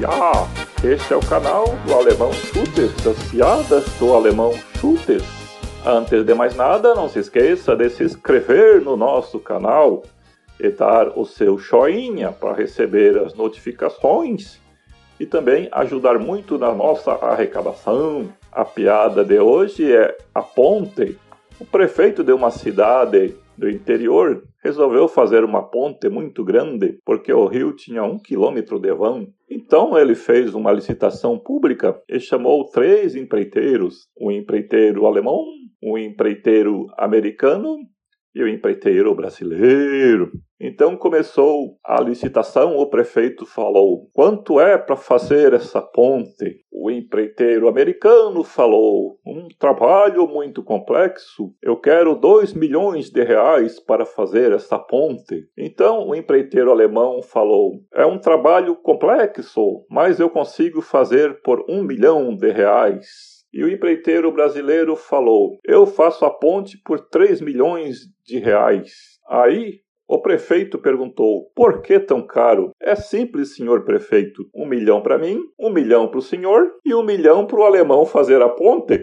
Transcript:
Ya! Este é o canal do Alemão Chutes, das piadas do Alemão Chutes. Antes de mais nada, não se esqueça de se inscrever no nosso canal e dar o seu joinha para receber as notificações e também ajudar muito na nossa arrecadação. A piada de hoje é a ponte. O prefeito de uma cidade do interior resolveu fazer uma ponte muito grande porque o rio tinha um quilômetro de vão. Então ele fez uma licitação pública e chamou três empreiteiros: um empreiteiro alemão, um empreiteiro americano e o empreiteiro brasileiro. Então começou a licitação, o prefeito falou: quanto é para fazer essa ponte? O empreiteiro americano falou: um trabalho muito complexo, eu quero dois milhões de reais para fazer essa ponte. Então o empreiteiro alemão falou: é um trabalho complexo, mas eu consigo fazer por um milhão de reais. E o empreiteiro brasileiro falou: Eu faço a ponte por 3 milhões de reais. Aí o prefeito perguntou: Por que tão caro? É simples, senhor prefeito. Um milhão para mim, um milhão para o senhor e um milhão para o alemão fazer a ponte.